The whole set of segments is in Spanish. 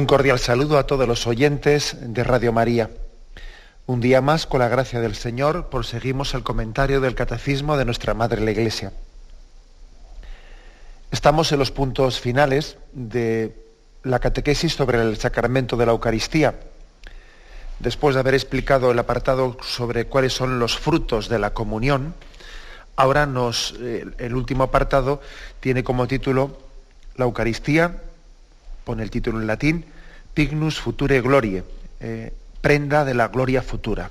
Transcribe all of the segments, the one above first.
Un cordial saludo a todos los oyentes de Radio María. Un día más, con la gracia del Señor, proseguimos el comentario del Catecismo de nuestra Madre la Iglesia. Estamos en los puntos finales de la catequesis sobre el sacramento de la Eucaristía. Después de haber explicado el apartado sobre cuáles son los frutos de la comunión, ahora nos, eh, el último apartado tiene como título La Eucaristía pone el título en latín, Pignus Future Glorie, eh, prenda de la gloria futura.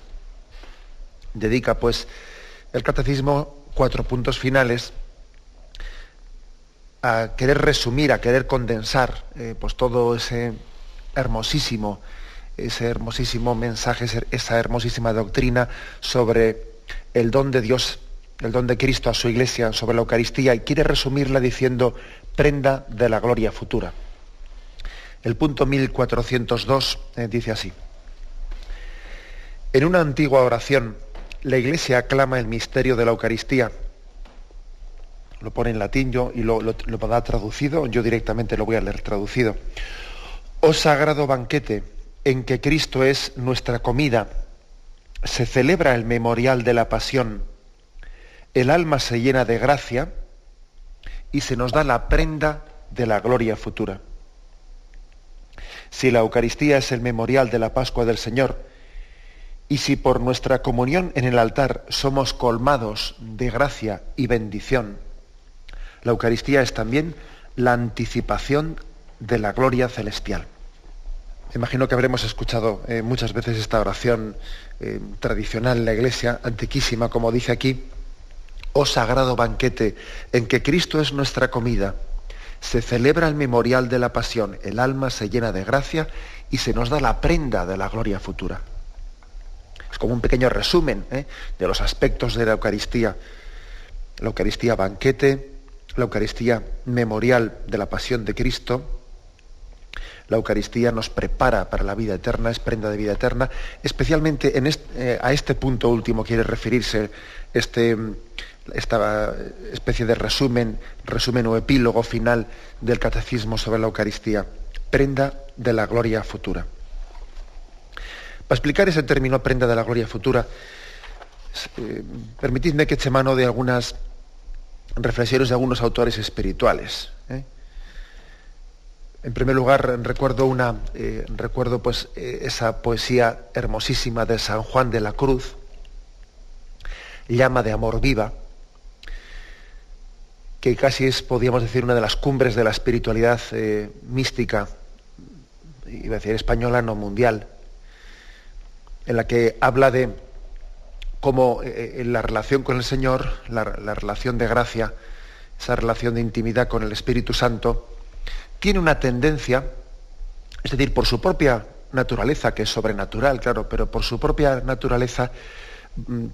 Dedica pues el catecismo cuatro puntos finales a querer resumir, a querer condensar eh, pues todo ese hermosísimo, ese hermosísimo mensaje, esa hermosísima doctrina sobre el don de Dios, el don de Cristo a su iglesia, sobre la Eucaristía, y quiere resumirla diciendo prenda de la gloria futura. El punto 1402 eh, dice así. En una antigua oración, la Iglesia aclama el misterio de la Eucaristía. Lo pone en latín yo y lo, lo, da traducido, yo directamente lo voy a leer traducido. Oh sagrado banquete, en que Cristo es nuestra comida, se celebra el memorial de la pasión, el alma se llena de gracia y se nos da la prenda de la gloria futura. Si la Eucaristía es el memorial de la Pascua del Señor, y si por nuestra comunión en el altar somos colmados de gracia y bendición, la Eucaristía es también la anticipación de la gloria celestial. Imagino que habremos escuchado eh, muchas veces esta oración eh, tradicional en la iglesia, antiquísima, como dice aquí, oh sagrado banquete en que Cristo es nuestra comida se celebra el memorial de la pasión, el alma se llena de gracia y se nos da la prenda de la gloria futura. Es como un pequeño resumen ¿eh? de los aspectos de la Eucaristía. La Eucaristía banquete, la Eucaristía memorial de la pasión de Cristo, la Eucaristía nos prepara para la vida eterna, es prenda de vida eterna. Especialmente en eh, a este punto último quiere referirse este, esta especie de resumen, resumen o epílogo final del catecismo sobre la Eucaristía, prenda de la gloria futura. Para explicar ese término, prenda de la gloria futura, eh, permitidme que eche mano de algunas reflexiones de algunos autores espirituales. ¿eh? En primer lugar, recuerdo, una, eh, recuerdo pues, esa poesía hermosísima de San Juan de la Cruz, Llama de Amor Viva, que casi es, podríamos decir, una de las cumbres de la espiritualidad eh, mística, iba a decir española, no mundial, en la que habla de cómo eh, en la relación con el Señor, la, relación de gracia, esa relación de intimidad con el Espíritu Santo, tiene una tendencia, es decir, por su propia naturaleza, que es sobrenatural, claro, pero por su propia naturaleza mm,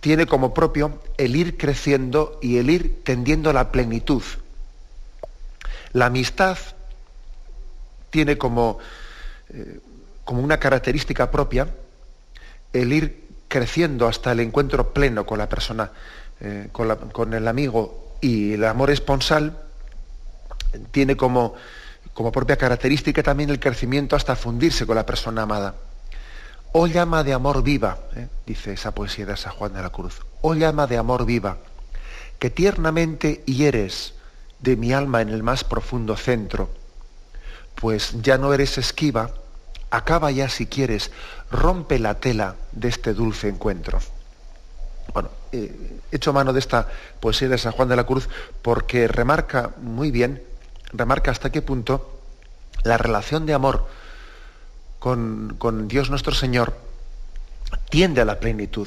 tiene como propio el ir creciendo y el ir tendiendo a la plenitud. La amistad tiene como, eh, como una característica propia el ir creciendo hasta el encuentro pleno con la persona, eh, con, el amigo y el amor esponsal tiene como, como propia característica también el crecimiento hasta fundirse con la persona amada. Oh llama de amor viva, ¿eh? dice esa poesía de San Juan de la Cruz. Oh llama de amor viva, que tiernamente hieres de mi alma en el más profundo centro, pues ya no eres esquiva, acaba ya si quieres, rompe la tela de este dulce encuentro. Bueno, he hecho mano de esta poesía de San Juan de la Cruz porque remarca muy bien, remarca hasta qué punto la relación de amor con, Dios nuestro Señor tiende a la plenitud.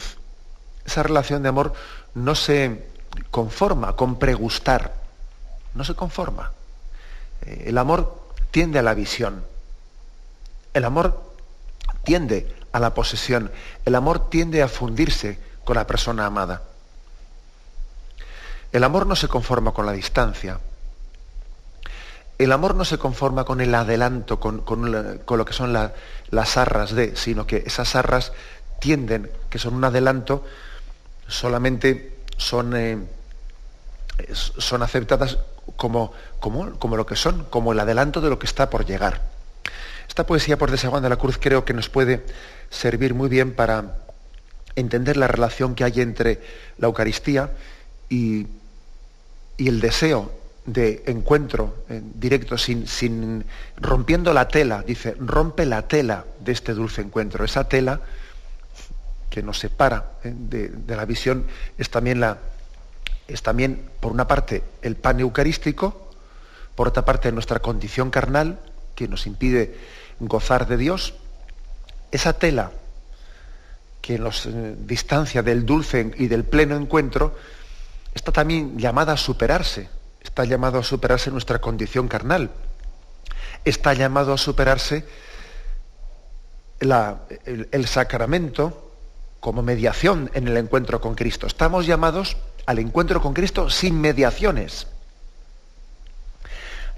Esa relación de amor no se conforma con pregustar, no se conforma. Eh, el amor tiende a la visión. El amor tiende a la posesión, el amor tiende a fundirse con la persona amada. El amor no se conforma con la distancia. El amor no se conforma con el adelanto, con, lo que son las arras de, sino que esas arras tienden, que son un adelanto, solamente son, eh, son aceptadas como, como, como lo que son, como el adelanto de lo que está por llegar. Esta poesía por de de la Cruz creo que nos puede servir muy bien para entender la relación que hay entre la Eucaristía y, y el deseo de encuentro directo, sin, sin, rompiendo la tela, dice, rompe la tela de este dulce encuentro. Esa tela que nos separa ¿eh? de, de, la visión es también, la, es también, por una parte, el pan eucarístico, por otra parte, nuestra condición carnal, que nos impide gozar de Dios. Esa tela que nos eh, distancia del dulce y del pleno encuentro, está también llamada a superarse, está llamado a superarse nuestra condición carnal, está llamado a superarse el, sacramento como mediación en el encuentro con Cristo. Estamos llamados al encuentro con Cristo sin mediaciones.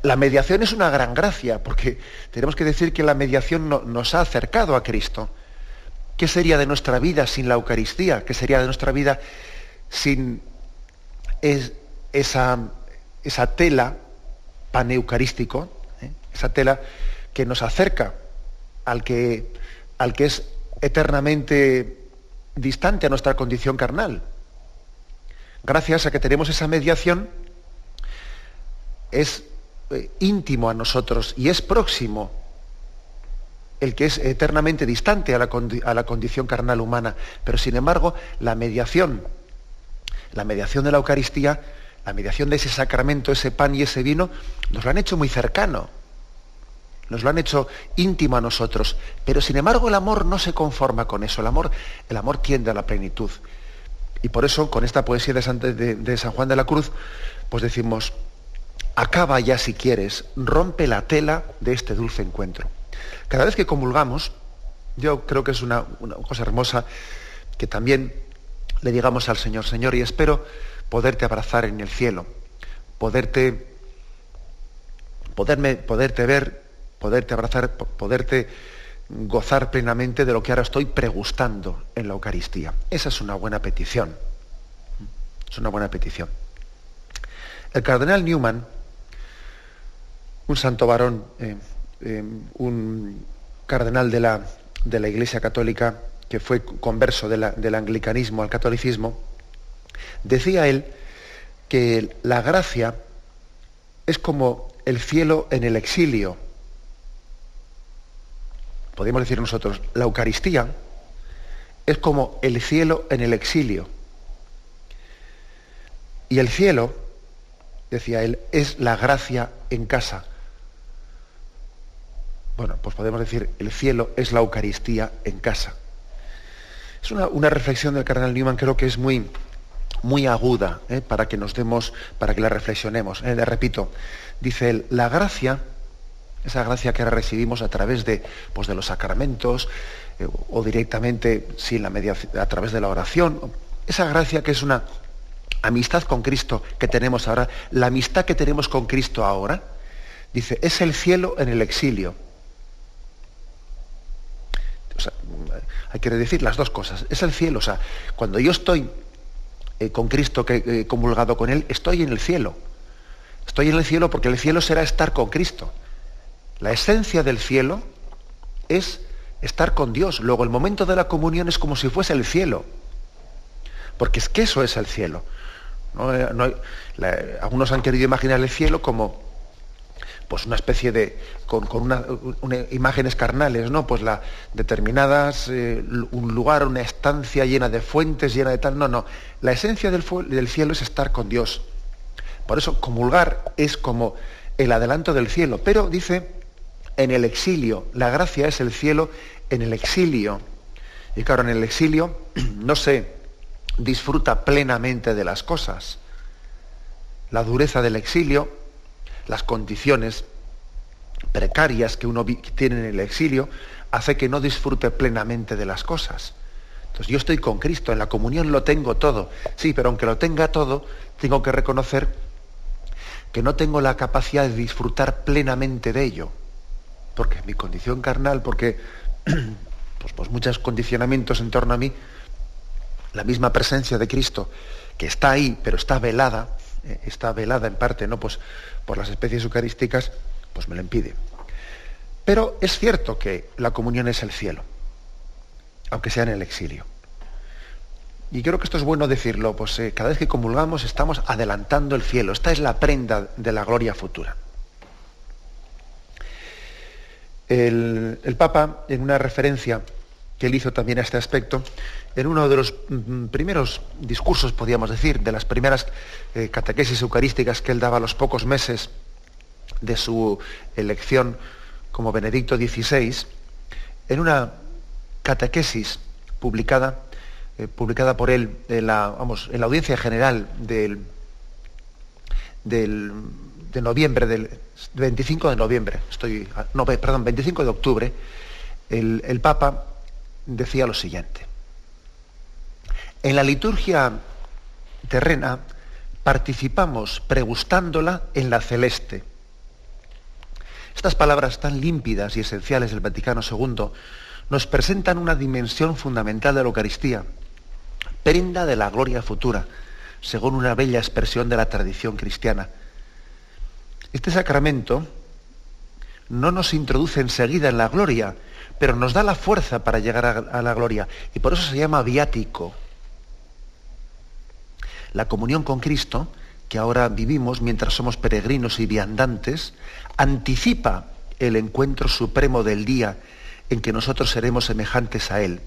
La mediación es una gran gracia, porque tenemos que decir que la mediación nos ha acercado a Cristo. ¿Qué sería de nuestra vida sin la Eucaristía? ¿Qué sería de nuestra vida sin es esa, esa tela paneucarístico, ¿eh? esa tela que nos acerca al que, al que es eternamente distante a nuestra condición carnal. Gracias a que tenemos esa mediación, es eh, íntimo a nosotros y es próximo el que es eternamente distante a la, a la, condición carnal humana. Pero sin embargo, la mediación la mediación de la Eucaristía, la mediación de ese sacramento, ese pan y ese vino, nos lo han hecho muy cercano, nos lo han hecho íntimo a nosotros. Pero sin embargo el amor no se conforma con eso, el amor, el amor tiende a la plenitud. Y por eso con esta poesía de San Juan de la Cruz, pues decimos, acaba ya si quieres, rompe la tela de este dulce encuentro. Cada vez que comulgamos, yo creo que es una cosa hermosa que también le digamos al Señor, Señor, y espero poderte abrazar en el cielo, poderte, poderme, poderte ver, poderte abrazar, poderte gozar plenamente de lo que ahora estoy pregustando en la Eucaristía. Esa es una buena petición. Es una buena petición. El cardenal Newman, un santo varón, eh, eh, un cardenal de la, de la Iglesia Católica, que fue converso del anglicanismo al catolicismo, decía él que la gracia es como el cielo en el exilio. Podríamos decir nosotros, la Eucaristía es como el cielo en el exilio. Y el cielo, decía él, es la gracia en casa. Bueno, pues podemos decir, el cielo es la Eucaristía en casa. Es una, reflexión del cardenal Newman, creo que es muy, muy aguda, ¿eh? para que nos demos, para que la reflexionemos. ¿eh? Le repito, dice él, la gracia, esa gracia que recibimos a través de, pues, de los sacramentos, eh, o directamente sin la a través de la oración, esa gracia que es una amistad con Cristo que tenemos ahora, la amistad que tenemos con Cristo ahora, dice, es el cielo en el exilio. hay que decir las dos cosas. Es el cielo, o sea, cuando yo estoy eh, con Cristo, que he comulgado con Él, estoy en el cielo. Estoy en el cielo porque el cielo será estar con Cristo. La esencia del cielo es estar con Dios. Luego el momento de la comunión es como si fuese el cielo. Porque es que eso es el cielo. Eh, algunos han querido imaginar el cielo como pues una especie de, con, una, imágenes carnales, ¿no? Pues la determinadas, eh, un lugar, una estancia llena de fuentes, llena de tal, no, no. La esencia del, del cielo es estar con Dios. Por eso comulgar es como el adelanto del cielo. Pero dice, en el exilio, la gracia es el cielo en el exilio. Y claro, en el exilio no se disfruta plenamente de las cosas. La dureza del exilio las condiciones precarias que uno tiene en el exilio, hace que no disfrute plenamente de las cosas. Entonces yo estoy con Cristo, en la comunión lo tengo todo. Sí, pero aunque lo tenga todo, tengo que reconocer que no tengo la capacidad de disfrutar plenamente de ello. Porque mi condición carnal, porque pues, pues muchos condicionamientos en torno a mí, la misma presencia de Cristo, que está ahí, pero está velada, eh, está velada en parte, ¿no? Pues por las especies eucarísticas, pues me lo impide. Pero es cierto que la comunión es el cielo, aunque sea en el exilio. Y creo que esto es bueno decirlo, pues eh, cada vez que comulgamos estamos adelantando el cielo. Esta es la prenda de la gloria futura. El, el Papa, en una referencia que él hizo también a este aspecto, en uno de los mm, primeros discursos, podríamos decir, de las primeras eh, catequesis eucarísticas que él daba a los pocos meses de su elección como Benedicto XVI, en una catequesis publicada, eh, publicada por él en la, vamos, en la audiencia general del, del, de noviembre, del 25 de noviembre, estoy, no, perdón, 25 de octubre, el, el Papa decía lo siguiente. En la liturgia terrena participamos pregustándola en la celeste. Estas palabras tan límpidas y esenciales del Vaticano II nos presentan una dimensión fundamental de la Eucaristía, prenda de la gloria futura, según una bella expresión de la tradición cristiana. Este sacramento no nos introduce enseguida en la gloria, pero nos da la fuerza para llegar a, la gloria, y por eso se llama viático la comunión con Cristo, que ahora vivimos mientras somos peregrinos y viandantes, anticipa el encuentro supremo del día en que nosotros seremos semejantes a Él.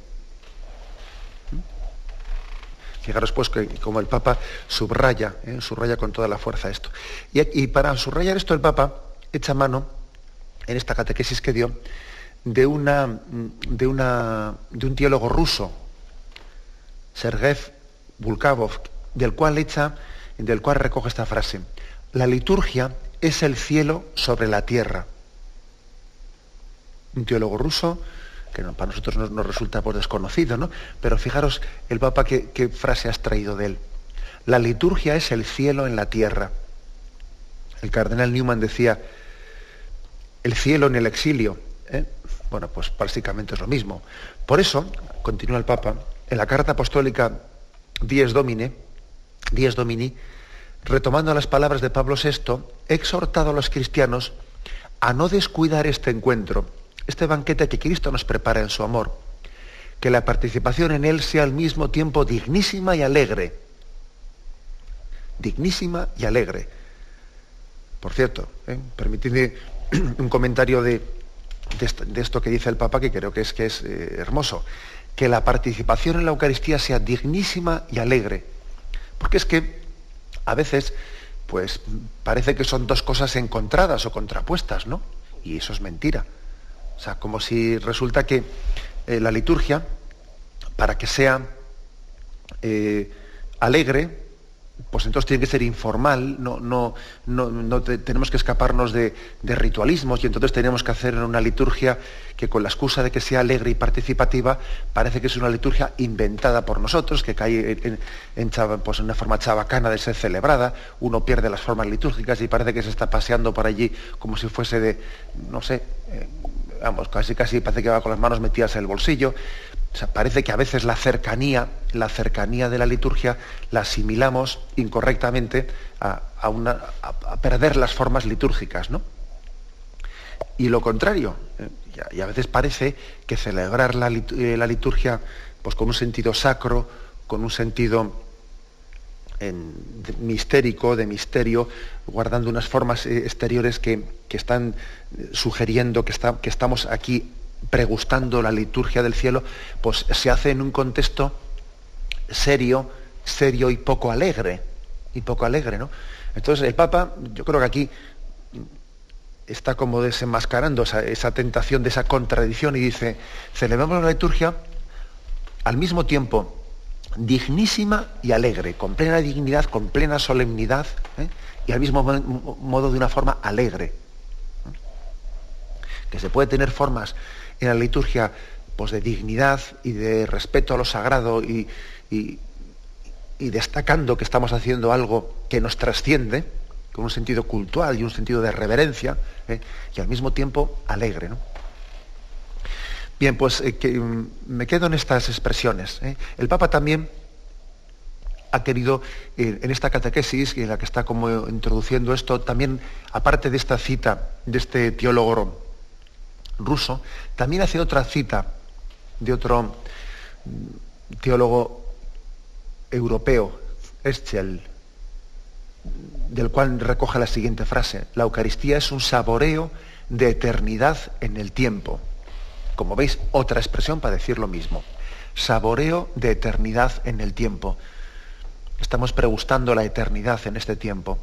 Fijaros pues que como el Papa subraya, ¿eh? subraya con toda la fuerza esto. Y, y, para subrayar esto el Papa echa mano, en esta catequesis que dio, de, una, de, una, de un teólogo ruso, Sergei Bulkavov, del cual echa, del cual recoge esta frase. La liturgia es el cielo sobre la tierra. Un teólogo ruso, que para nosotros nos, resulta por desconocido, ¿no? Pero fijaros el Papa qué, frase has traído de él. La liturgia es el cielo en la tierra. El cardenal Newman decía, el cielo en el exilio. ¿eh? Bueno, pues básicamente es lo mismo. Por eso, continúa el Papa, en la carta apostólica Dies Domine, Díaz Domini, retomando las palabras de Pablo VI, he exhortado a los cristianos a no descuidar este encuentro, este banquete que Cristo nos prepara en su amor, que la participación en él sea al mismo tiempo dignísima y alegre. Dignísima y alegre. Por cierto, ¿eh? permitidme un comentario de, esto, que dice el Papa, que creo que es, que es eh, hermoso, que la participación en la Eucaristía sea dignísima y alegre porque es que a veces, pues parece que son dos cosas encontradas o contrapuestas, ¿no? Y eso es mentira. O sea, como si resulta que eh, la liturgia, para que sea eh, alegre, pues entonces tiene que ser informal, no, no, no, tenemos que escaparnos de, ritualismos y entonces tenemos que hacer una liturgia que con la excusa de que sea alegre y participativa, parece que es una liturgia inventada por nosotros, que cae en, pues una forma chabacana de ser celebrada, uno pierde las formas litúrgicas y parece que se está paseando por allí como si fuese de, no sé, eh, vamos, casi casi parece que va con las manos metidas en el bolsillo parece que a veces la cercanía, la cercanía de la liturgia la asimilamos incorrectamente a, perder las formas litúrgicas, ¿no? Y lo contrario, ¿eh? y a veces parece que celebrar la, eh, liturgia pues, con un sentido sacro, con un sentido mistérico, de misterio, guardando unas formas eh, exteriores que, están sugiriendo que estamos aquí pregustando la liturgia del cielo, pues se hace en un contexto serio, serio y poco alegre, y poco alegre, ¿no? Entonces el Papa, yo creo que aquí está como desenmascarando esa, tentación de esa contradicción y dice, celebramos la liturgia al mismo tiempo dignísima y alegre, con plena dignidad, con plena solemnidad, ¿eh? y al mismo modo de una forma alegre. que se puede tener formas en la liturgia pues, de dignidad y de respeto a lo sagrado y, destacando que estamos haciendo algo que nos trasciende, con un sentido cultural y un sentido de reverencia, ¿eh? y al mismo tiempo alegre. Bien, pues eh, que, mm, me quedo en estas expresiones. ¿eh? El Papa también ha querido, en esta catequesis, en la que está como introduciendo esto, también, aparte de esta cita de este teólogo ruso, también hace otra cita de otro teólogo europeo, Eschel, del cual recoge la siguiente frase, la Eucaristía es un saboreo de eternidad en el tiempo. Como veis, otra expresión para decir lo mismo. Saboreo de eternidad en el tiempo. Estamos pregustando la eternidad en este tiempo,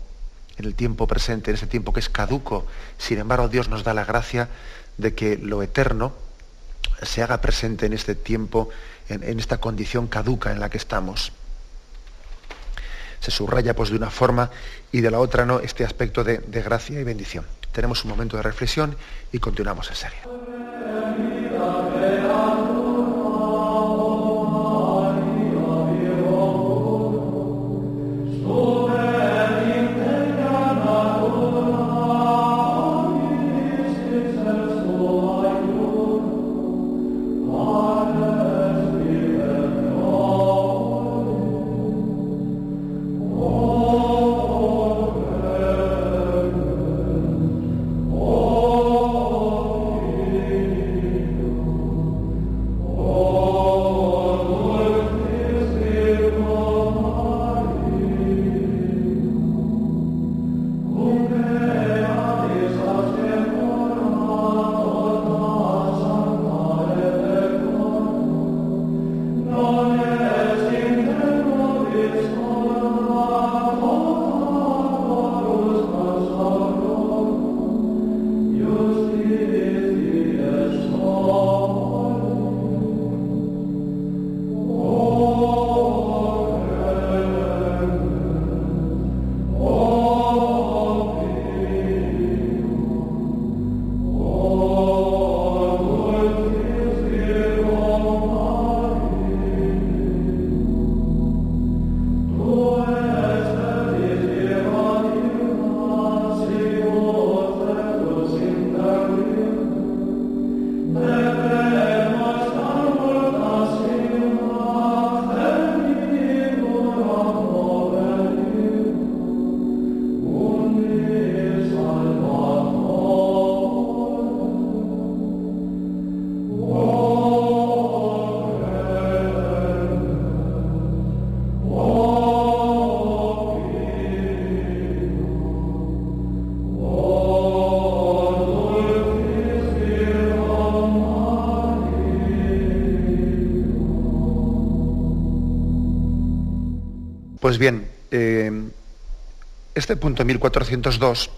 en el tiempo presente, en este tiempo que es caduco. Sin embargo, Dios nos da la gracia de que lo eterno se haga presente en este tiempo, en, esta condición caduca en la que estamos. Se subraya pues de una forma y de la otra no este aspecto de, gracia y bendición. Tenemos un momento de reflexión y continuamos en punto 1402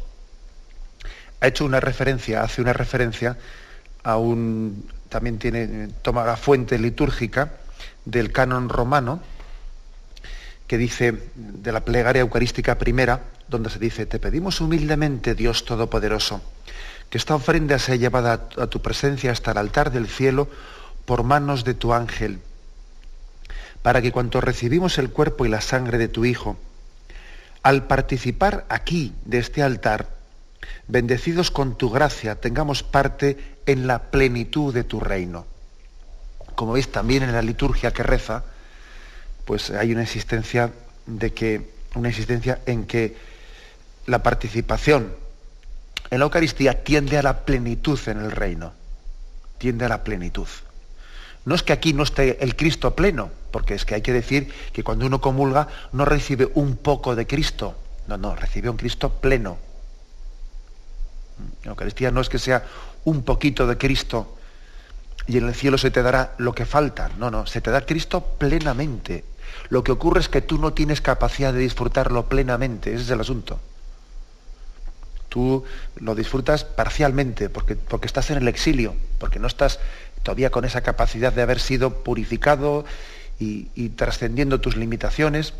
ha hecho una referencia, hace una referencia a un, también tiene, toma la fuente litúrgica del canon romano, que dice, de la plegaria eucarística primera, donde se dice, te pedimos humildemente, Dios Todopoderoso, que esta ofrenda sea llevada a tu presencia hasta el altar del cielo por manos de tu ángel para que cuanto recibimos el cuerpo y la sangre de tu Hijo, al participar aquí de este altar, bendecidos con tu gracia, tengamos parte en la plenitud de tu reino. Como veis también en la liturgia que reza, pues hay una existencia de que una existencia en que la participación en la Eucaristía tiende a la plenitud en el reino, tiende a la plenitud. No es que aquí no esté el Cristo pleno, porque es que hay que decir que cuando uno comulga no recibe un poco de Cristo, no, no, recibe un Cristo pleno. La Eucaristía no es que sea un poquito de Cristo y en el cielo se te dará lo que falta, no, no, se te da Cristo plenamente. Lo que ocurre es que tú no tienes capacidad de disfrutarlo plenamente, ese es el asunto. Tú lo disfrutas parcialmente porque, porque estás en el exilio, porque no estás todavía con esa capacidad de haber sido purificado y, trascendiendo tus limitaciones,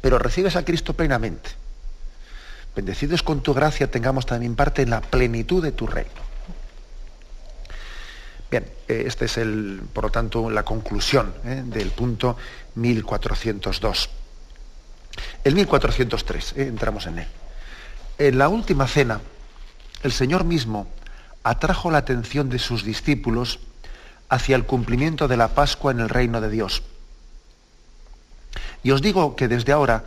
pero recibes a Cristo plenamente. Bendecidos con tu gracia tengamos también parte en la plenitud de tu reino. Bien, eh, este es el, por lo tanto, la conclusión ¿eh? del punto 1402. El 1403, ¿eh? entramos en él. En la última cena, el Señor mismo atrajo la atención de sus discípulos hacia el cumplimiento de la Pascua en el reino de Dios. Y os digo que desde ahora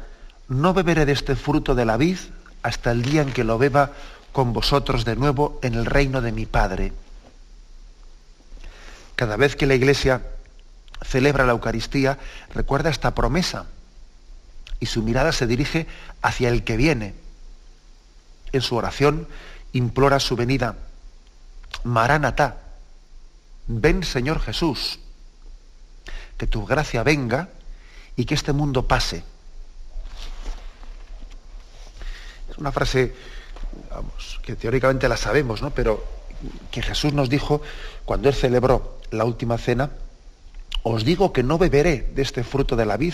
no beberé de este fruto de la vid hasta el día en que lo beba con vosotros de nuevo en el reino de mi Padre. Cada vez que la Iglesia celebra la Eucaristía, recuerda esta promesa y su mirada se dirige hacia el que viene. En su oración implora su venida. Maranatá, ven Señor Jesús, que tu gracia venga y que este mundo pase. Es una frase, que teóricamente la sabemos, ¿no? Pero que Jesús nos dijo cuando él celebró la última cena, os digo que no beberé de este fruto de la vid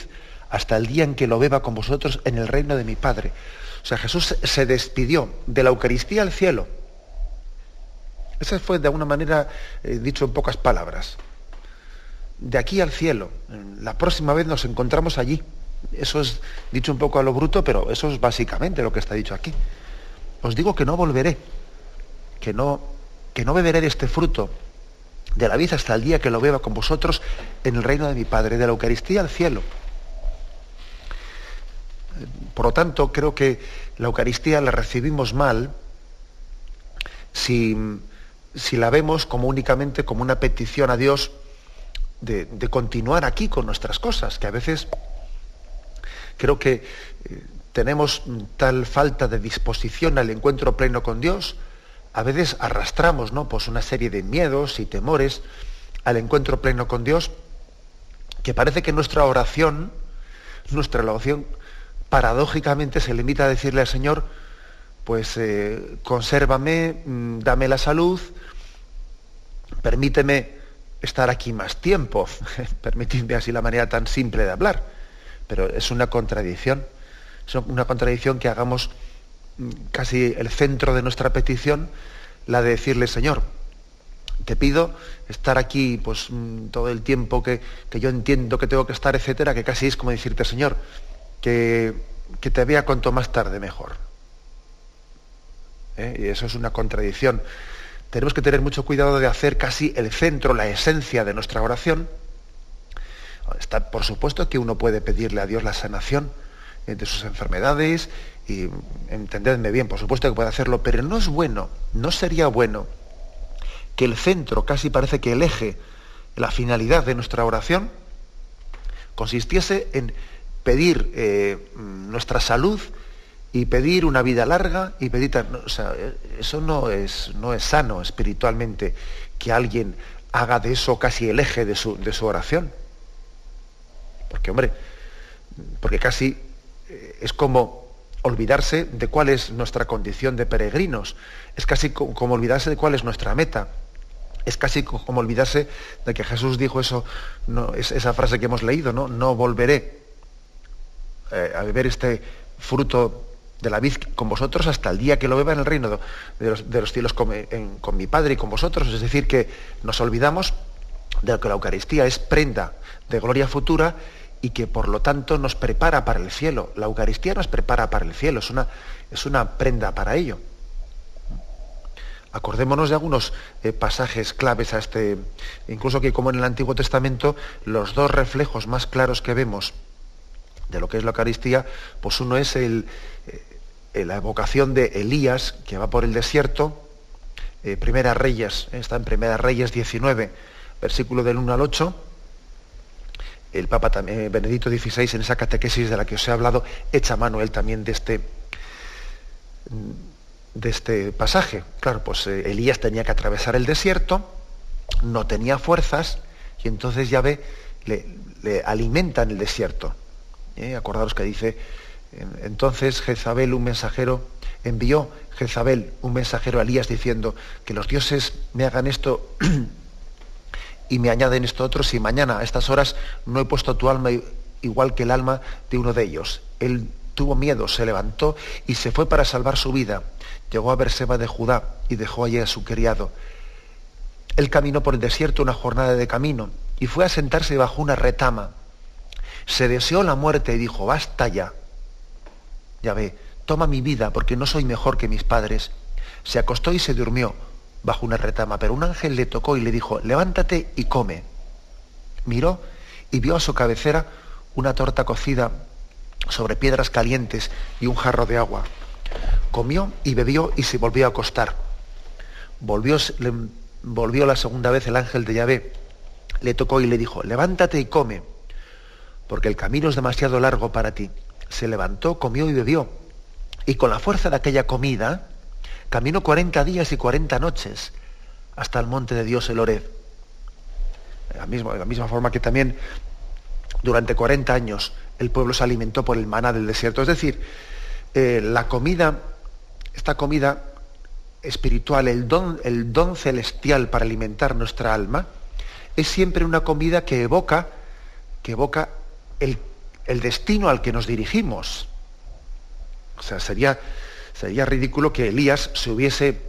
hasta el día en que lo beba con vosotros en el reino de mi Padre. O sea, Jesús se despidió de la Eucaristía al cielo. Ese fue de alguna manera eh, dicho en pocas palabras. De aquí al cielo. La próxima vez nos encontramos allí. Eso es dicho un poco a lo bruto, pero eso es básicamente lo que está dicho aquí. Os digo que no volveré, que no, que no beberé de este fruto de la vida hasta el día que lo beba con vosotros en el reino de mi Padre, de la Eucaristía al cielo. Por lo tanto, creo que la Eucaristía la recibimos mal si, si la vemos como únicamente como una petición a Dios de, continuar aquí con nuestras cosas, que a veces creo que eh, tenemos tal falta de disposición al encuentro pleno con Dios, a veces arrastramos ¿no? pues una serie de miedos y temores al encuentro pleno con Dios, que parece que nuestra oración, nuestra oración paradójicamente se limita a decirle al Señor, pues eh, consérvame, mm, dame la salud, permíteme estar aquí más tiempo, permitidme así la manera tan simple de hablar, pero es una contradicción, es una contradicción que hagamos mm, casi el centro de nuestra petición, la de decirle, Señor, te pido estar aquí pues, mm, todo el tiempo que, que yo entiendo que tengo que estar, etcétera, que casi es como decirte, Señor, que, te vea cuanto más tarde mejor. ¿Eh? Y eso es una contradicción. Tenemos que tener mucho cuidado de hacer casi el centro, la esencia de nuestra oración. Está, por supuesto que uno puede pedirle a Dios la sanación de sus enfermedades y entendedme bien, por supuesto que puede hacerlo, pero no es bueno, no sería bueno que el centro, casi parece que el eje, la finalidad de nuestra oración, consistiese en pedir eh, nuestra salud y pedir una vida larga y pedir... O sea, eso no es, no es sano espiritualmente que alguien haga de eso casi el eje de su, de su oración. Porque, hombre, porque casi eh, es como olvidarse de cuál es nuestra condición de peregrinos, es casi como olvidarse de cuál es nuestra meta, es casi como olvidarse de que Jesús dijo eso, esa frase que hemos leído, ¿no? No volveré eh, a beber este fruto de la vid con vosotros hasta el día que lo beba en el reino de los, cielos con, mi Padre y con vosotros. Es decir, que nos olvidamos de que la Eucaristía es prenda de gloria futura y que por lo tanto nos prepara para el cielo. La Eucaristía nos prepara para el cielo, es una, es una prenda para ello. Acordémonos de algunos eh, pasajes claves a este, incluso que como en el Antiguo Testamento, los dos reflejos más claros que vemos de lo que es la Eucaristía, pues uno es el, la evocación de Elías, que va por el desierto, eh, Primera Reyes, eh, está en Primera Reyes 19, versículo del 1 al 8, el Papa también, Benedicto XVI, en esa catequesis de la que os he hablado, echa mano él también de este, de este pasaje. Claro, pues Elías tenía que atravesar el desierto, no tenía fuerzas, y entonces ya ve, le, le alimenta en el desierto. ¿eh? Acordaros que dice, entonces Jezabel, un mensajero, envió Jezabel, un mensajero a Elías diciendo, que los dioses me hagan esto y me añaden esto otro si mañana a estas horas no he puesto tu alma igual que el alma de uno de ellos. Él tuvo miedo, se levantó y se fue para salvar su vida. Llegó a Berseba de Judá y dejó allí a su criado. Él caminó por el desierto una jornada de camino y fue a sentarse bajo una retama. Se deseó la muerte y dijo, basta ya. Ya ve, toma mi vida porque no soy mejor que mis padres. Se acostó y se durmió bajo una retama, pero un ángel le tocó y le dijo, levántate y come. Miró y vio a su cabecera una torta cocida sobre piedras calientes y un jarro de agua. Comió y bebió y se volvió a acostar. Volvió, volvió la segunda vez el ángel de Yahvé, le tocó y le dijo, levántate y come, porque el camino es demasiado largo para ti. Se levantó, comió y bebió. Y con la fuerza de aquella comida, caminó 40 días y 40 noches hasta el monte de Dios el Oreb. De la misma, la misma forma que también durante 40 años el pueblo se alimentó por el maná del desierto. Es decir, eh, la comida, esta comida espiritual, el don, el don celestial para alimentar nuestra alma, es siempre una comida que evoca, que evoca el, destino al que nos dirigimos. O sea, sería, sería ridículo que Elías se hubiese,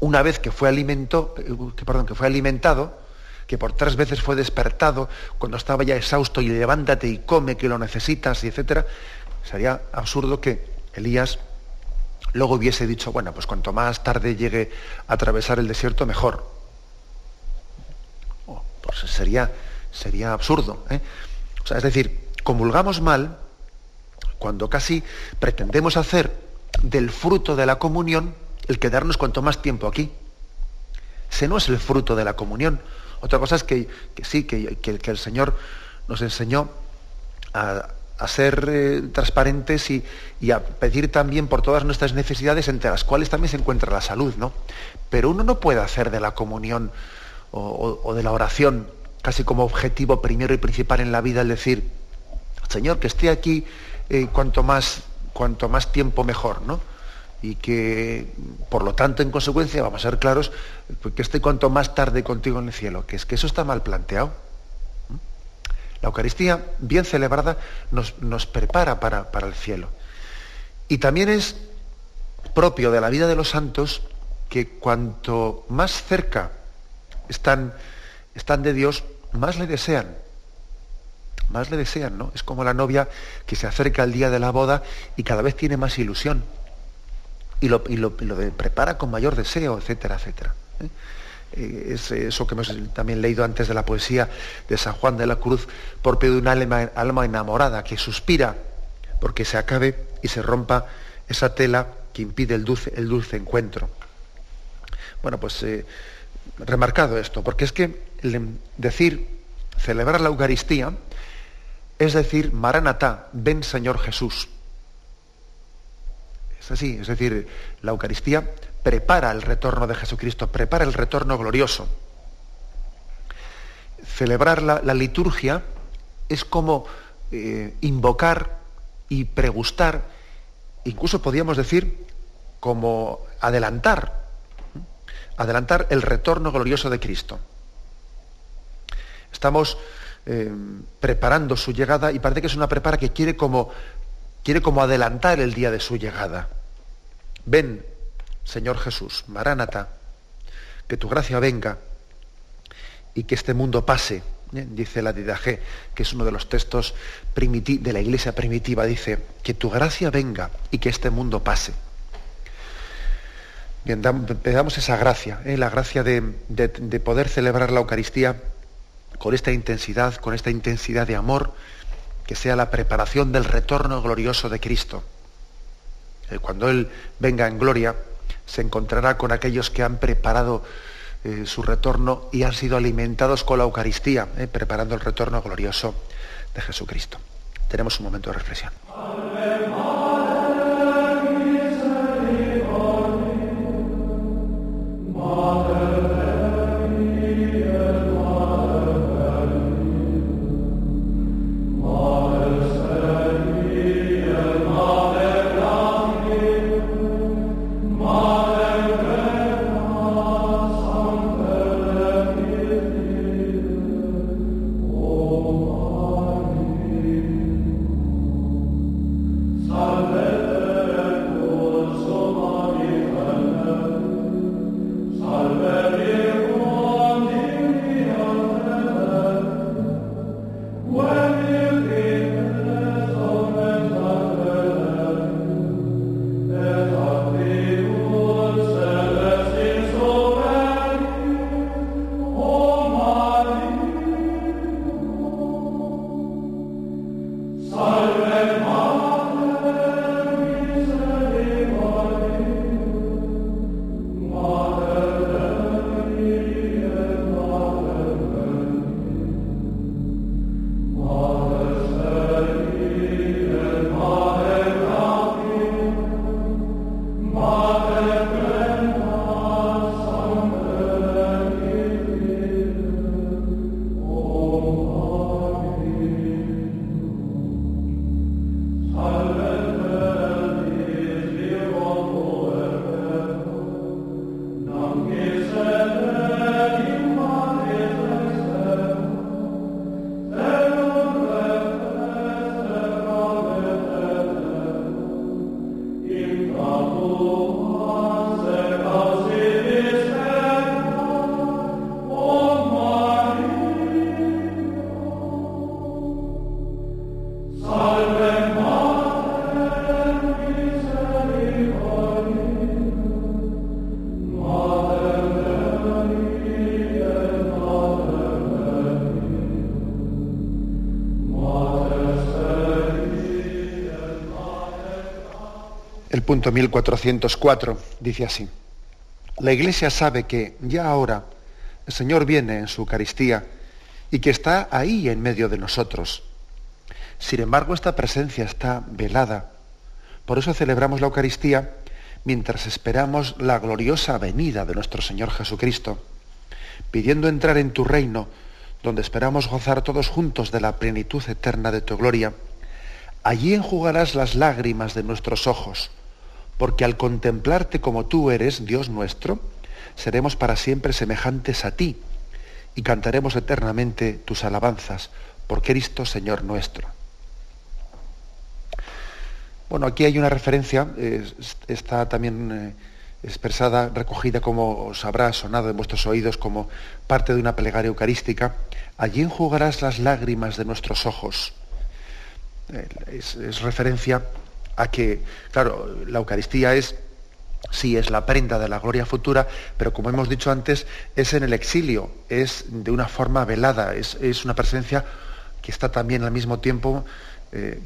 una vez que fue, alimento, eh, que, perdón, que fue alimentado, que por tres veces fue despertado, cuando estaba ya exhausto y levántate y come que lo necesitas, y etcétera, sería absurdo que Elías luego hubiese dicho, bueno, pues cuanto más tarde llegue a atravesar el desierto, mejor. Oh, pues sería, sería absurdo. ¿eh? O sea, es decir, comulgamos mal cuando casi pretendemos hacer del fruto de la comunión el quedarnos cuanto más tiempo aquí. Ese no es el fruto de la comunión. Otra cosa es que, sí, que, que, el Señor nos enseñó a, ser eh, transparentes y, a pedir también por todas nuestras necesidades, entre las cuales también se encuentra la salud, ¿no? Pero uno no puede hacer de la comunión o, de la oración casi como objetivo primero y principal en la vida el decir, Señor, que esté aquí eh, cuanto, más, cuanto más tiempo mejor, ¿no? Y que, por lo tanto, en consecuencia, vamos a ser claros, que esté cuanto más tarde contigo en el cielo, que es que eso está mal planteado. La Eucaristía, bien celebrada, nos, nos prepara para, el cielo. Y también es propio de la vida de los santos que cuanto más cerca están, están de Dios, más le desean. Más le desean, ¿no? Es como la novia que se acerca al día de la boda y cada vez tiene más ilusión. Y lo, prepara con mayor deseo, etcétera, etcétera. ¿eh? Eh, es eso que hemos también leído antes de la poesía de San Juan de la Cruz, por pie de un alma, enamorada que suspira porque se acabe y se rompa esa tela que impide el dulce, el dulce encuentro. Bueno, pues eh, remarcado esto, porque es que decir, celebrar la Eucaristía, es decir, Maranatá, ven Señor Jesús. Es así, es decir, la Eucaristía prepara el retorno de Jesucristo, prepara el retorno glorioso. Celebrar la, liturgia es como eh, invocar y pregustar, incluso podríamos decir, como adelantar, adelantar el retorno glorioso de Cristo. Estamos eh, preparando su llegada y parece que es una prepara que quiere como, quiere como adelantar el día de su llegada. Ven, Señor Jesús, Maránata, que tu gracia venga y que este mundo pase. ¿eh? Dice la Didajé, que es uno de los textos de la iglesia primitiva, dice, que tu gracia venga y que este mundo pase. Bien, damos esa gracia, ¿eh? la gracia de, poder celebrar la Eucaristía con esta intensidad, con esta intensidad de amor, que sea la preparación del retorno glorioso de Cristo. Eh, cuando Él venga en gloria, se encontrará con aquellos que han preparado eh, su retorno y han sido alimentados con la Eucaristía, eh, preparando el retorno glorioso de Jesucristo. Tenemos un momento de reflexión. Punto 1404 dice así. La Iglesia sabe que ya ahora el Señor viene en su Eucaristía y que está ahí en medio de nosotros. Sin embargo, esta presencia está velada. Por eso celebramos la Eucaristía mientras esperamos la gloriosa venida de nuestro Señor Jesucristo, pidiendo entrar en tu reino, donde esperamos gozar todos juntos de la plenitud eterna de tu gloria. Allí enjugarás las lágrimas de nuestros ojos porque al contemplarte como tú eres, Dios nuestro, seremos para siempre semejantes a ti y cantaremos eternamente tus alabanzas por Cristo Señor nuestro. Bueno, aquí hay una referencia, está también eh, expresada, recogida como os habrá sonado en vuestros oídos como parte de una plegaria eucarística. Allí enjugarás las lágrimas de nuestros ojos. Eh, es referencia a que, claro, la Eucaristía es, sí, es la prenda de la gloria futura, pero como hemos dicho antes, es en el exilio, es de una forma velada, es, una presencia que está también al mismo tiempo eh,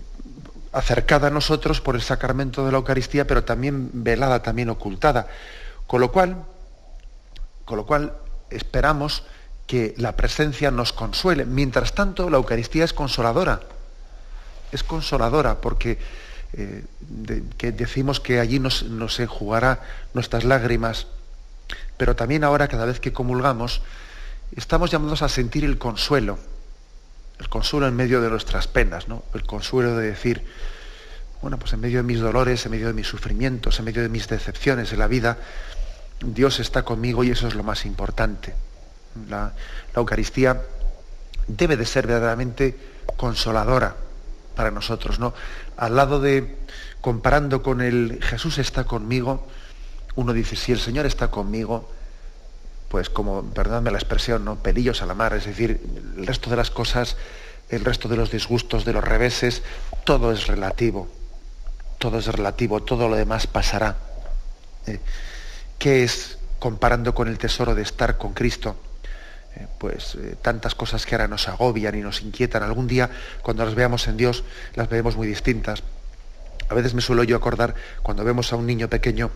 acercada a nosotros por el sacramento de la Eucaristía, pero también velada, también ocultada. Con lo cual, con lo cual esperamos que la presencia nos consuele. Mientras tanto, la Eucaristía es consoladora. Es consoladora porque eh, que decimos que allí nos, nos enjugará nuestras lágrimas, pero también ahora cada vez que comulgamos, estamos llamados a sentir el consuelo, el consuelo en medio de nuestras penas, ¿no? el consuelo de decir, bueno, pues en medio de mis dolores, en medio de mis sufrimientos, en medio de mis decepciones en la vida, Dios está conmigo y eso es lo más importante. La, la Eucaristía debe de ser verdaderamente consoladora para nosotros, ¿no? Al lado de, comparando con el Jesús está conmigo, uno dice, si el Señor está conmigo, pues como, perdóname la expresión, ¿no? Pelillos a la mar, es decir, el resto de las cosas, el resto de los disgustos, de los reveses, todo es relativo. Todo es relativo, todo lo demás pasará. Eh, ¿Qué es comparando con el tesoro de estar con Cristo? Eh, pues eh, tantas cosas que ahora nos agobian y nos inquietan. Algún día, cuando las veamos en Dios, las veremos muy distintas. A veces me suelo yo acordar cuando vemos a un niño pequeño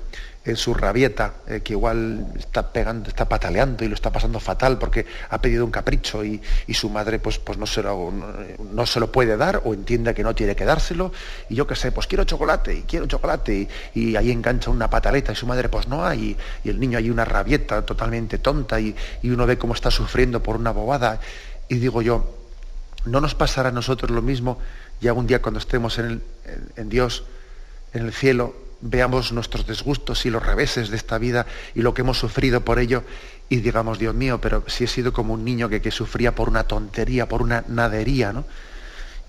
en su rabieta, eh, que igual está pegando, está pataleando y lo está pasando fatal porque ha pedido un capricho y, su madre pues, pues no, se lo, puede dar o entiende que no tiene que dárselo. Y yo qué sé, pues quiero chocolate y quiero chocolate y, ahí engancha una pataleta y su madre pues no hay y, el niño hay una rabieta totalmente tonta y, uno ve cómo está sufriendo por una bobada. Y digo yo, ¿no nos pasará a nosotros lo mismo y algún día cuando estemos en, Dios, en el cielo, veamos nuestros desgustos y los reveses de esta vida y lo que hemos sufrido por ello y digamos, Dios mío, pero si he sido como un niño que, que sufría por una tontería, por una nadería, ¿no?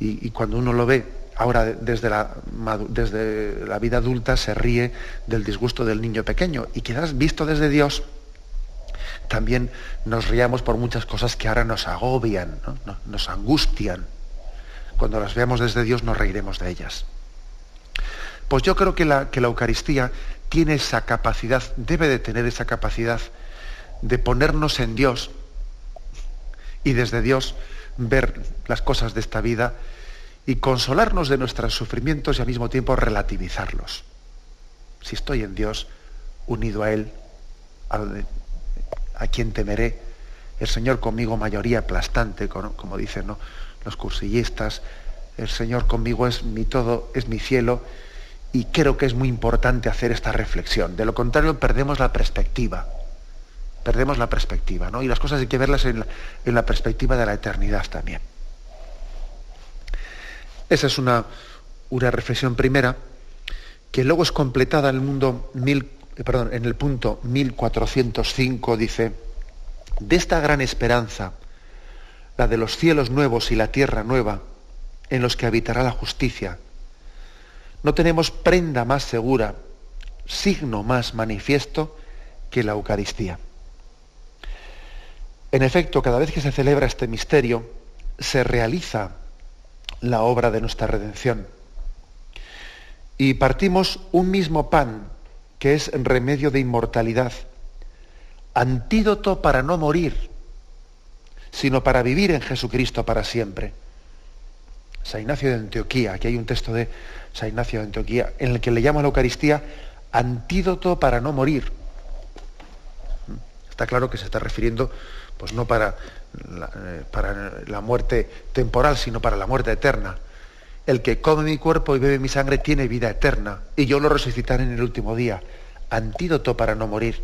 Y, cuando uno lo ve ahora desde la, desde la vida adulta se ríe del disgusto del niño pequeño y quizás visto desde Dios también nos riamos por muchas cosas que ahora nos agobian, nos angustian. Cuando las veamos desde Dios nos reiremos de ellas. Pues yo creo que la, que la Eucaristía tiene esa capacidad, debe de tener esa capacidad de ponernos en Dios y desde Dios ver las cosas de esta vida y consolarnos de nuestros sufrimientos y al mismo tiempo relativizarlos. Si estoy en Dios, unido a Él, a, quien temeré, el Señor conmigo mayoría aplastante, como dicen los cursillistas, el Señor conmigo es mi todo, es mi cielo, y creo que es muy importante hacer esta reflexión. De lo contrario, perdemos la perspectiva. Perdemos la perspectiva, ¿no? Y las cosas hay que verlas en la perspectiva de la eternidad también. Esa es una, una reflexión primera que luego es completada en el, mundo eh, en el punto 1405, dice, de esta gran esperanza, la de los cielos nuevos y la tierra nueva, en los que habitará la justicia, no tenemos prenda más segura, signo más manifiesto que la Eucaristía. En efecto, cada vez que se celebra este misterio, se realiza la obra de nuestra redención. Y partimos un mismo pan, que es remedio de inmortalidad, antídoto para no morir, sino para vivir en Jesucristo para siempre. San Ignacio de Antioquía, aquí hay un texto de San Ignacio de Antioquía, en el que le llama a la Eucaristía antídoto para no morir. Está claro que se está refiriendo, pues no para eh, para la muerte temporal, sino para la muerte eterna. El que come mi cuerpo y bebe mi sangre tiene vida eterna, y yo lo resucitaré en el último día. Antídoto para no morir.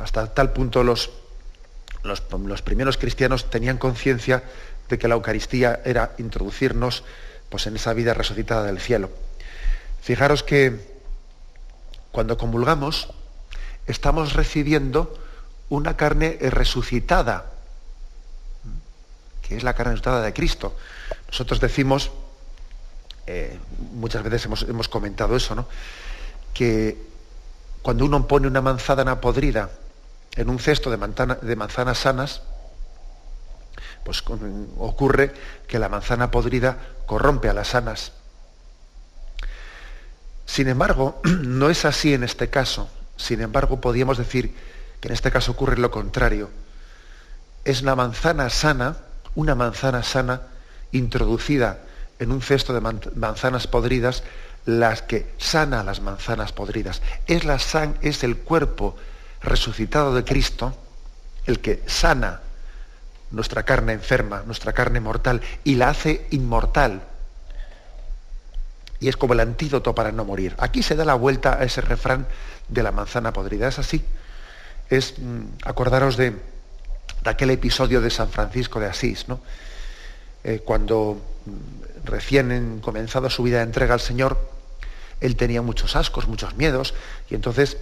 Hasta tal punto los, los, primeros cristianos tenían conciencia de que la Eucaristía era introducirnos pues, en esa vida resucitada del cielo. Fijaros que cuando comulgamos estamos recibiendo una carne resucitada, que es la carne resucitada de Cristo. Nosotros decimos, eh, muchas veces hemos, comentado eso, ¿no? que cuando uno pone una manzana podrida en un cesto de, manzanas sanas, pues ocurre que la manzana podrida corrompe a las sanas. Sin embargo, no es así en este caso. Sin embargo, podríamos decir que en este caso ocurre lo contrario. Es la manzana sana, una manzana sana, introducida en un cesto de manzanas podridas, las que sana las manzanas podridas. Es, la san, es el cuerpo resucitado de Cristo el que sana nuestra carne enferma, nuestra carne mortal, y la hace inmortal. Y es como el antídoto para no morir. Aquí se da la vuelta a ese refrán de la manzana podrida. Es así es mm, acordaros de, aquel episodio de San Francisco de Asís, ¿no? Eh, cuando mm, recién en, comenzado su vida de entrega al Señor, él tenía muchos ascos, muchos miedos, y entonces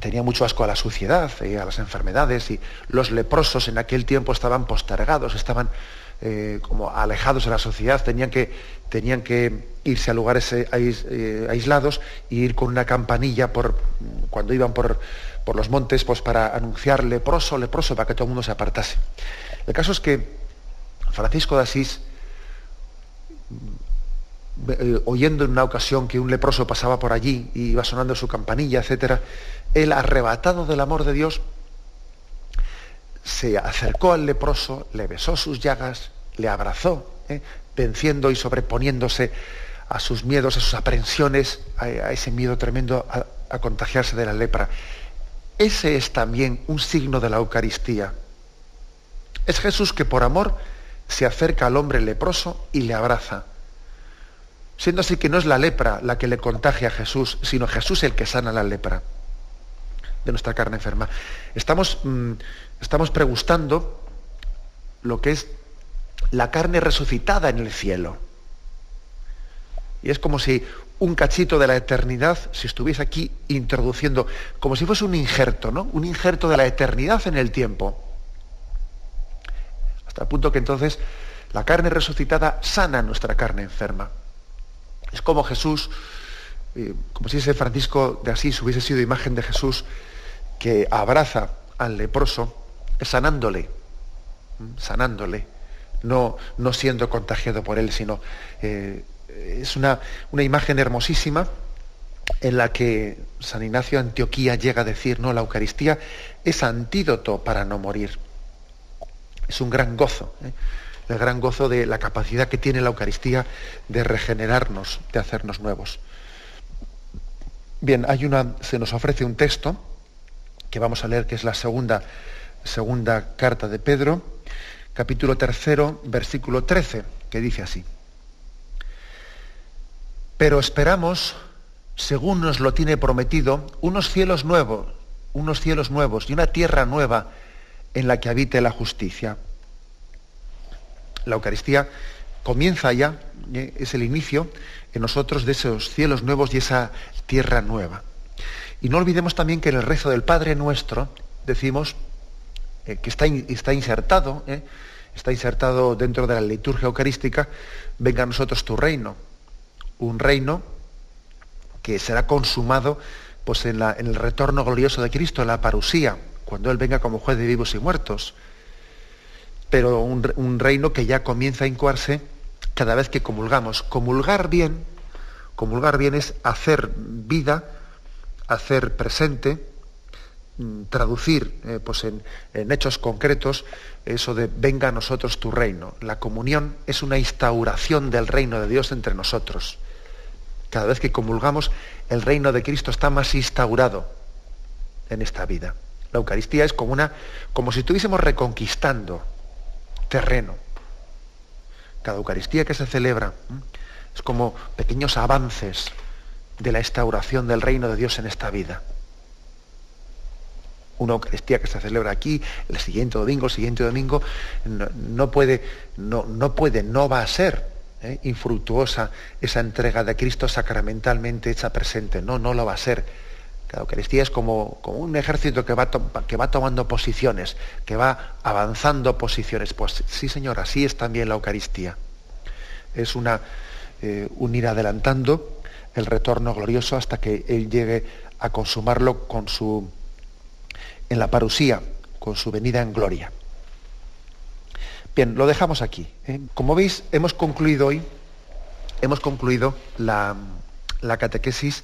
tenía mucho asco a la suciedad y a las enfermedades, y los leprosos en aquel tiempo estaban postergados, estaban eh, como alejados de la sociedad, tenían que, tenían que irse a lugares eh, aislados y ir con una campanilla por, cuando iban por, por los montes pues para anunciar leproso, leproso, para que todo el mundo se apartase. El caso es que Francisco de Asís, eh, oyendo en una ocasión que un leproso pasaba por allí y iba sonando su campanilla, etc., él, arrebatado del amor de Dios, se acercó al leproso, le besó sus llagas, le abrazó, ¿eh? venciendo y sobreponiéndose a sus miedos, a sus aprensiones, a, ese miedo tremendo a contagiarse de la lepra. Ese es también un signo de la Eucaristía. Es Jesús que por amor se acerca al hombre leproso y le abraza. Siendo así que no es la lepra la que le contagia a Jesús, sino Jesús el que sana la lepra de nuestra carne enferma. Estamos, mm, estamos pregustando lo que es la carne resucitada en el cielo. Y es como si un cachito de la eternidad si estuviese aquí introduciendo, como si fuese un injerto, ¿no? Un injerto de la eternidad en el tiempo. Hasta el punto que entonces la carne resucitada sana nuestra carne enferma. Es como Jesús, eh, como si ese Francisco de Asís hubiese sido imagen de Jesús que abraza al leproso, sanándole, sanándole no, no siendo contagiado por él, sino eh, es una, una, imagen hermosísima en la que San Ignacio de Antioquía llega a decir, no, la Eucaristía es antídoto para no morir. Es un gran gozo, ¿eh? El gran gozo de la capacidad que tiene la Eucaristía de regenerarnos, de hacernos nuevos. Bien, hay una, se nos ofrece un texto que vamos a leer, que es la segunda, segunda carta de Pedro, capítulo tercero, versículo 13, que dice así. Pero esperamos, según nos lo tiene prometido, unos cielos nuevos, unos cielos nuevos y una tierra nueva en la que habite la justicia. La Eucaristía comienza ya, eh, es el inicio en nosotros de esos cielos nuevos y esa tierra nueva. Y no olvidemos también que en el rezo del Padre Nuestro decimos eh, que está, está insertado, eh, está insertado dentro de la liturgia eucarística, venga a nosotros tu reino, un reino que será consumado pues, en, en el retorno glorioso de Cristo, en la parusía, cuando Él venga como juez de vivos y muertos. Pero un, reino que ya comienza a incuarse cada vez que comulgamos. Comulgar bien, comulgar bien es hacer vida, hacer presente, mm, traducir eh, pues en, en, hechos concretos eso de venga a nosotros tu reino. La comunión es una instauración del reino de Dios entre nosotros. Cada vez que comulgamos, el reino de Cristo está más instaurado en esta vida. La Eucaristía es como una, como si estuviésemos reconquistando terreno. Cada Eucaristía que se celebra es como pequeños avances de la instauración del reino de Dios en esta vida. Una Eucaristía que se celebra aquí, el siguiente domingo, el siguiente domingo, no, puede, no, no, puede, no va a ser ¿eh? infructuosa esa entrega de Cristo sacramentalmente hecha presente. No, no lo va a ser. La Eucaristía es como, un ejército que va, tomando posiciones, que va avanzando posiciones. Pues sí, Señor, así es también la Eucaristía. Es una, eh, un ir adelantando el retorno glorioso hasta que Él llegue a consumarlo con su, en la parusía, con su venida en gloria. Bien, lo dejamos aquí. ¿eh? Como veis, hemos concluido hoy, hemos concluido la catequesis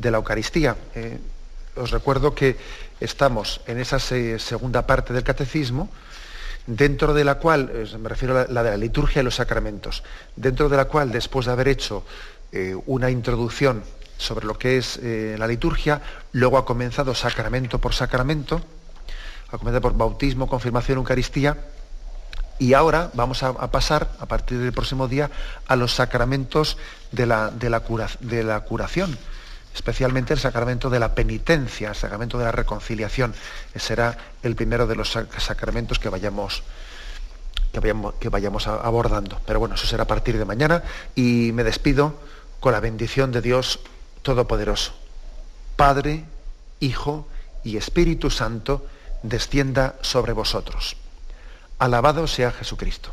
de la Eucaristía. Eh, os recuerdo que estamos en esa segunda parte del catecismo, dentro de la cual, me refiero a la de la liturgia y los sacramentos, dentro de la cual, después de haber hecho eh, una introducción sobre lo que es eh, la liturgia, luego ha comenzado sacramento por sacramento, ha comenzado por bautismo, confirmación, Eucaristía, y ahora vamos a, a, pasar, a partir del próximo día, a los sacramentos de la, de la, cura, de la curación, especialmente el sacramento de la penitencia, el sacramento de la reconciliación. Será el primero de los sacramentos que vayamos, que vayamos abordando. Pero bueno, eso será a partir de mañana y me despido con la bendición de Dios Todopoderoso. Padre, Hijo y Espíritu Santo, descienda sobre vosotros. Alabado sea Jesucristo.